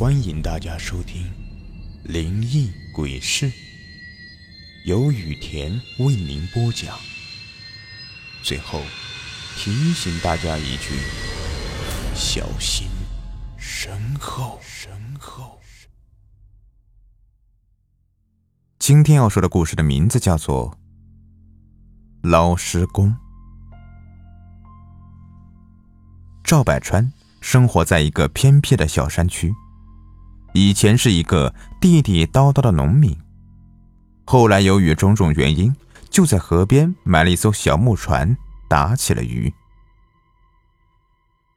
欢迎大家收听《灵异鬼事》，由雨田为您播讲。最后提醒大家一句：小心身后。身后。今天要说的故事的名字叫做《捞尸工》。赵百川生活在一个偏僻的小山区。以前是一个地地道道的农民，后来由于种种原因，就在河边买了一艘小木船，打起了鱼。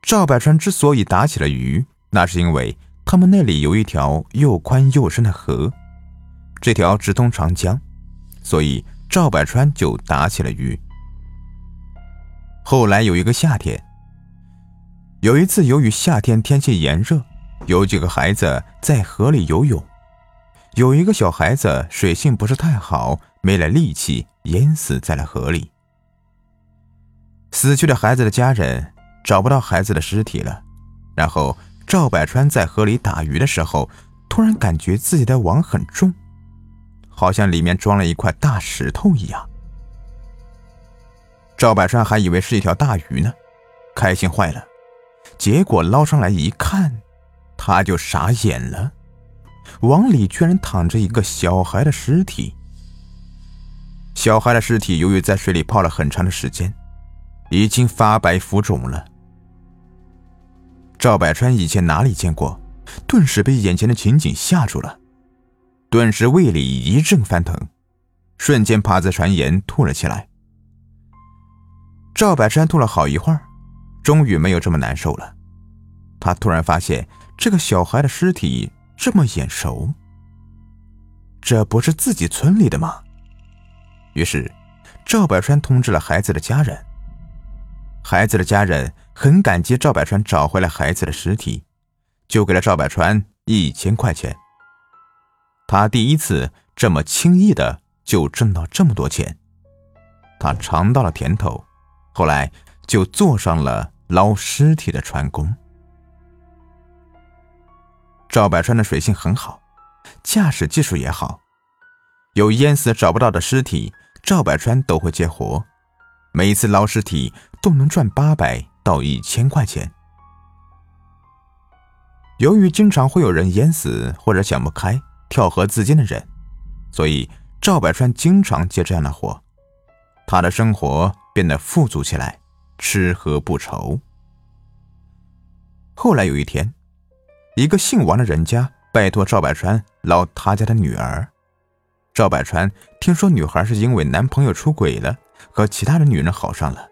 赵百川之所以打起了鱼，那是因为他们那里有一条又宽又深的河，这条直通长江，所以赵百川就打起了鱼。后来有一个夏天，有一次由于夏天天气炎热。有几个孩子在河里游泳，有一个小孩子水性不是太好，没了力气，淹死在了河里。死去的孩子的家人找不到孩子的尸体了，然后赵百川在河里打鱼的时候，突然感觉自己的网很重，好像里面装了一块大石头一样。赵百川还以为是一条大鱼呢，开心坏了，结果捞上来一看。他就傻眼了，网里居然躺着一个小孩的尸体。小孩的尸体由于在水里泡了很长的时间，已经发白浮肿了。赵百川以前哪里见过，顿时被眼前的情景吓住了，顿时胃里一阵翻腾，瞬间趴在船沿吐了起来。赵百川吐了好一会儿，终于没有这么难受了。他突然发现。这个小孩的尸体这么眼熟，这不是自己村里的吗？于是，赵百川通知了孩子的家人。孩子的家人很感激赵百川找回了孩子的尸体，就给了赵百川一千块钱。他第一次这么轻易的就挣到这么多钱，他尝到了甜头，后来就做上了捞尸体的船工。赵百川的水性很好，驾驶技术也好，有淹死找不到的尸体，赵百川都会接活，每次捞尸体都能赚八百到一千块钱。由于经常会有人淹死或者想不开跳河自尽的人，所以赵百川经常接这样的活，他的生活变得富足起来，吃喝不愁。后来有一天。一个姓王的人家拜托赵百川捞他家的女儿。赵百川听说女孩是因为男朋友出轨了，和其他的女人好上了，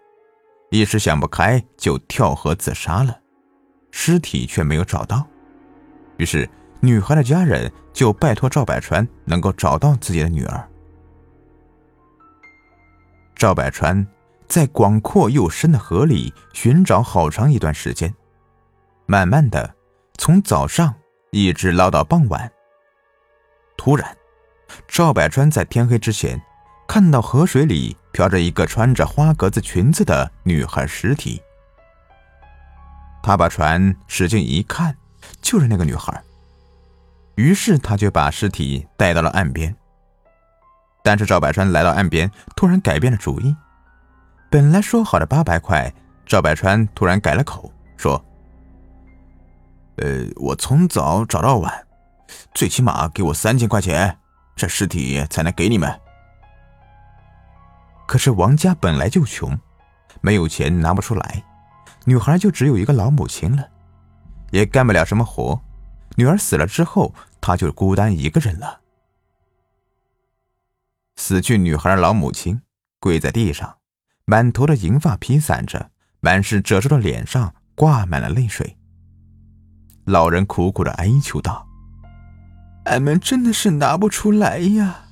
一时想不开就跳河自杀了，尸体却没有找到。于是女孩的家人就拜托赵百川能够找到自己的女儿。赵百川在广阔又深的河里寻找好长一段时间，慢慢的。从早上一直捞到傍晚。突然，赵百川在天黑之前看到河水里漂着一个穿着花格子裙子的女孩尸体。他把船使劲一看，就是那个女孩。于是他就把尸体带到了岸边。但是赵百川来到岸边，突然改变了主意。本来说好的八百块，赵百川突然改了口，说。呃，我从早找到晚，最起码给我三千块钱，这尸体才能给你们。可是王家本来就穷，没有钱拿不出来，女孩就只有一个老母亲了，也干不了什么活。女儿死了之后，她就孤单一个人了。死去女孩的老母亲跪在地上，满头的银发披散着，满是褶皱的脸上挂满了泪水。老人苦苦的哀求道：“俺们真的是拿不出来呀，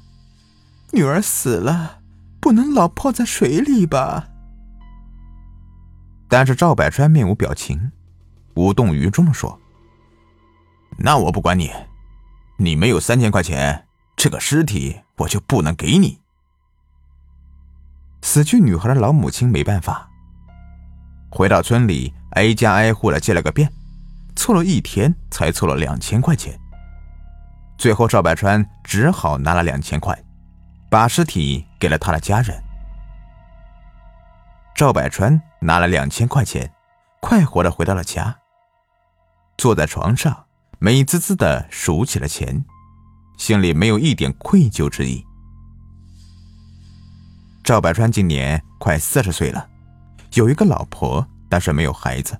女儿死了，不能老泡在水里吧？”但是赵百川面无表情，无动于衷的说：“那我不管你，你没有三千块钱，这个尸体我就不能给你。”死去女孩的老母亲没办法，回到村里挨家挨户的借了个遍。凑了一天才凑了两千块钱。最后赵百川只好拿了两千块，把尸体给了他的家人。赵百川拿了两千块钱，快活的回到了家，坐在床上，美滋滋的数起了钱，心里没有一点愧疚之意。赵百川今年快四十岁了，有一个老婆，但是没有孩子。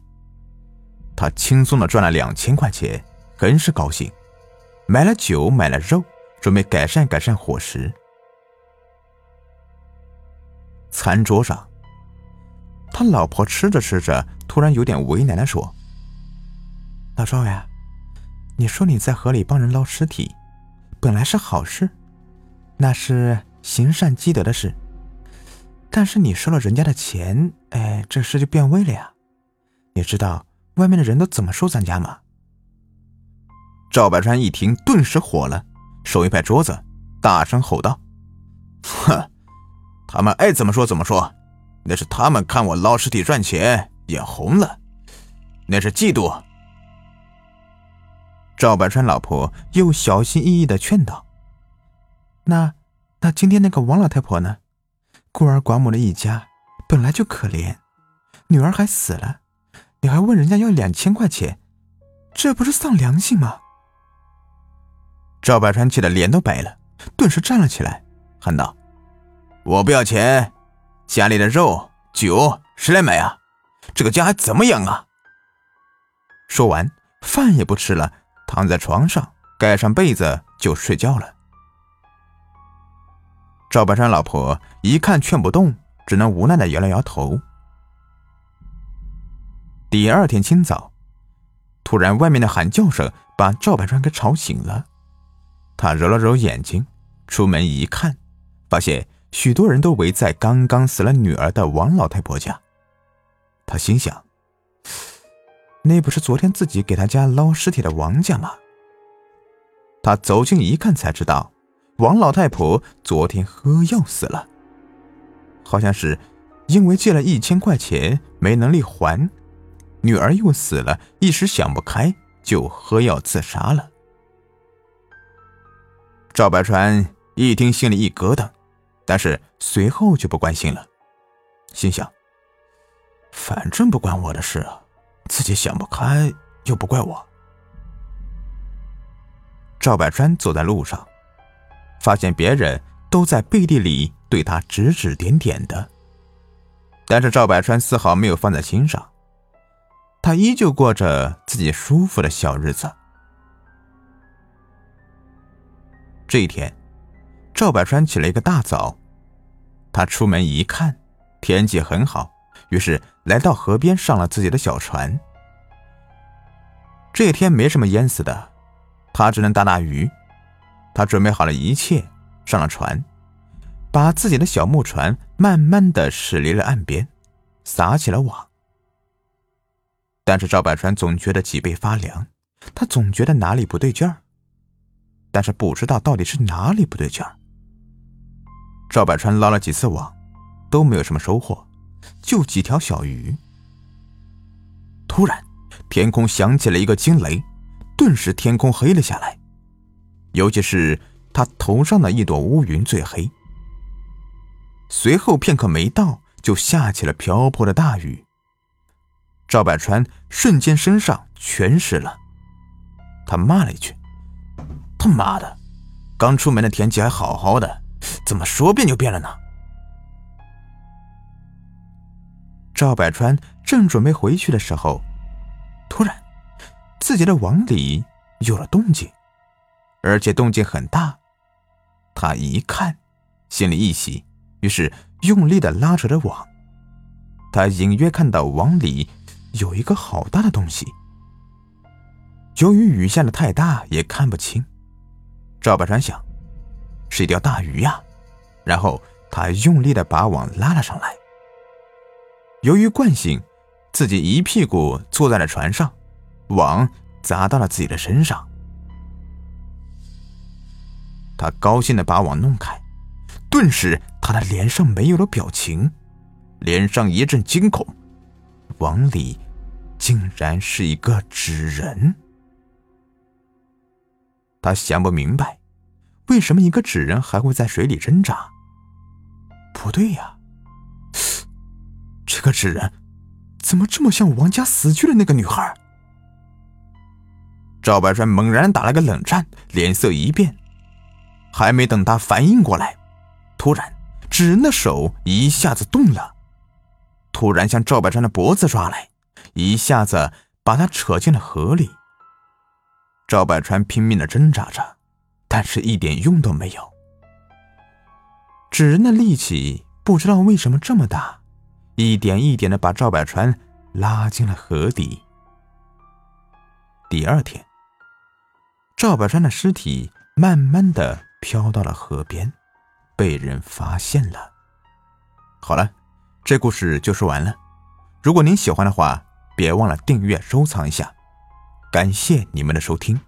他轻松的赚了两千块钱，很是高兴，买了酒，买了肉，准备改善改善伙食。餐桌上，他老婆吃着吃着，突然有点为难的说：“老赵呀，你说你在河里帮人捞尸体，本来是好事，那是行善积德的事。”但是你收了人家的钱，哎，这事就变味了呀！你知道外面的人都怎么说咱家吗？赵百川一听，顿时火了，手一拍桌子，大声吼道：“哼，他们爱怎么说怎么说，那是他们看我捞尸体赚钱眼红了，那是嫉妒。”赵百川老婆又小心翼翼的劝道：“那，那今天那个王老太婆呢？”孤儿寡母的一家本来就可怜，女儿还死了，你还问人家要两千块钱，这不是丧良心吗？赵百川气得脸都白了，顿时站了起来，喊道：“我不要钱，家里的肉酒谁来买啊？这个家还怎么养啊？”说完，饭也不吃了，躺在床上，盖上被子就睡觉了。赵百川老婆一看劝不动，只能无奈的摇了摇头。第二天清早，突然外面的喊叫声把赵百川给吵醒了。他揉了揉眼睛，出门一看，发现许多人都围在刚刚死了女儿的王老太婆家。他心想：那不是昨天自己给他家捞尸体的王家吗？他走近一看，才知道。王老太婆昨天喝药死了，好像是因为借了一千块钱没能力还，女儿又死了，一时想不开就喝药自杀了。赵百川一听心里一咯噔，但是随后就不关心了，心想：反正不关我的事啊，自己想不开又不怪我。赵百川走在路上。发现别人都在背地里对他指指点点的，但是赵百川丝毫没有放在心上，他依旧过着自己舒服的小日子。这一天，赵百川起了一个大早，他出门一看，天气很好，于是来到河边上了自己的小船。这一天没什么淹死的，他只能打打鱼。他准备好了一切，上了船，把自己的小木船慢慢的驶离了岸边，撒起了网。但是赵百川总觉得脊背发凉，他总觉得哪里不对劲儿，但是不知道到底是哪里不对劲儿。赵百川捞了几次网，都没有什么收获，就几条小鱼。突然，天空响起了一个惊雷，顿时天空黑了下来。尤其是他头上的一朵乌云最黑。随后片刻没到，就下起了瓢泼的大雨。赵百川瞬间身上全湿了，他骂了一句：“他妈的，刚出门的天气还好好的，怎么说变就变了呢？”赵百川正准备回去的时候，突然，自己的网里有了动静。而且动静很大，他一看，心里一喜，于是用力的拉扯着网。他隐约看到网里有一个好大的东西。由于雨下的太大，也看不清。赵百川想，是一条大鱼呀。然后他用力的把网拉了上来。由于惯性，自己一屁股坐在了船上，网砸到了自己的身上。他高兴的把网弄开，顿时他的脸上没有了表情，脸上一阵惊恐，网里竟然是一个纸人。他想不明白，为什么一个纸人还会在水里挣扎？不对呀，这个纸人怎么这么像王家死去的那个女孩？赵百川猛然打了个冷战，脸色一变，还没等他反应过来，突然纸人的手一下子动了，突然向赵百川的脖子抓来，一下子把他扯进了河里。赵百川拼命的挣扎着，但是一点用都没有。纸人的力气不知道为什么这么大，一点一点的把赵百川拉进了河底。第二天，赵百川的尸体慢慢的飘到了河边，被人发现了。好了，这故事就说完了。如果您喜欢的话，别忘了订阅、收藏一下。感谢你们的收听。